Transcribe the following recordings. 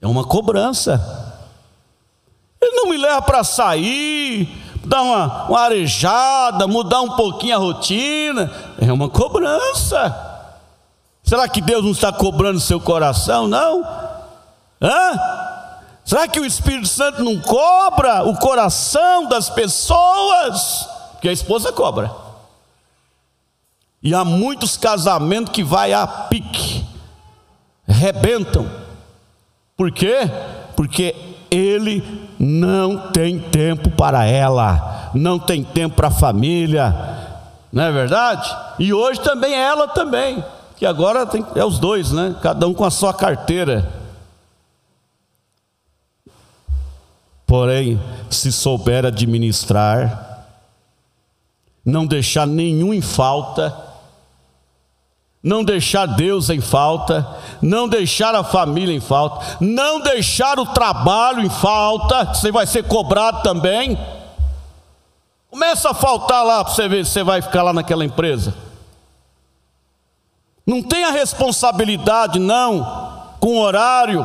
É uma cobrança. Ele não me leva para sair, dar uma, uma arejada, mudar um pouquinho a rotina. É uma cobrança. Será que Deus não está cobrando seu coração? Não? Hã? Será que o Espírito Santo não cobra o coração das pessoas? Porque a esposa cobra. E há muitos casamentos que vai a pique, rebentam. Por quê? Porque ele não tem tempo para ela, não tem tempo para a família, não é verdade? E hoje também ela também, que agora tem, é os dois, né? Cada um com a sua carteira. Porém, se souber administrar, não deixar nenhum em falta, não deixar Deus em falta, não deixar a família em falta, não deixar o trabalho em falta, você vai ser cobrado também. Começa a faltar lá para você ver se você vai ficar lá naquela empresa. Não tenha responsabilidade, não, com horário,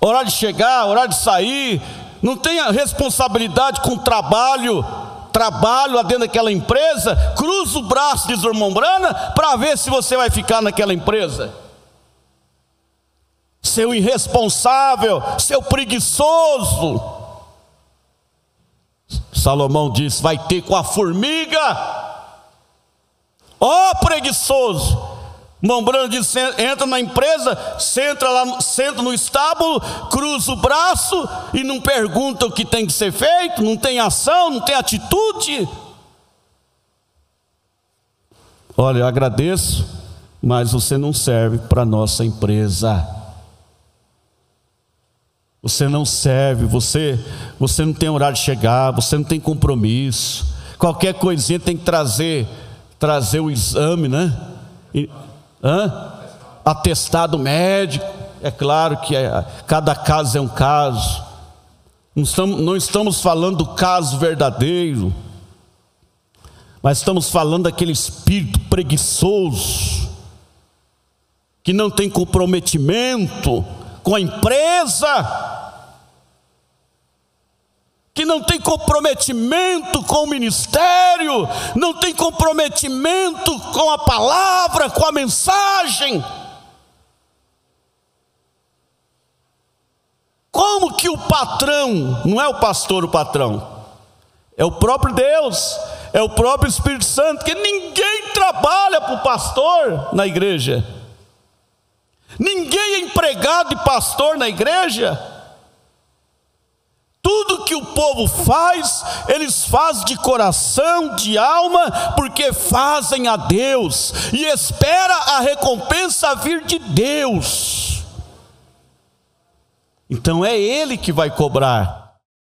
horário de chegar, horário de sair, não tenha responsabilidade com trabalho, trabalho lá dentro daquela empresa, cruza o braço, diz o irmão Brana, para ver se você vai ficar naquela empresa. Seu irresponsável, seu preguiçoso. Salomão disse: vai ter com a formiga. Ó oh, preguiçoso, Mombrando diz: entra na empresa, senta lá, senta no estábulo, cruza o braço e não pergunta o que tem que ser feito, não tem ação, não tem atitude. Olha, eu agradeço, mas você não serve para nossa empresa. Você não serve, você, você não tem horário de chegar, você não tem compromisso. Qualquer coisinha tem que trazer, trazer o exame, né? E, Hã? Atestado médico. É claro que é, cada caso é um caso. Não estamos, não estamos falando do caso verdadeiro, mas estamos falando daquele espírito preguiçoso, que não tem comprometimento com a empresa, que não tem comprometimento com o ministério, não tem comprometimento com a palavra, com a mensagem. Como que o patrão, não é o pastor o patrão, é o próprio Deus, é o próprio Espírito Santo, que ninguém trabalha para o pastor na igreja, ninguém é empregado de pastor na igreja. Tudo que o povo faz, eles fazem de coração, de alma, porque fazem a Deus e espera a recompensa vir de Deus. Então é ele que vai cobrar.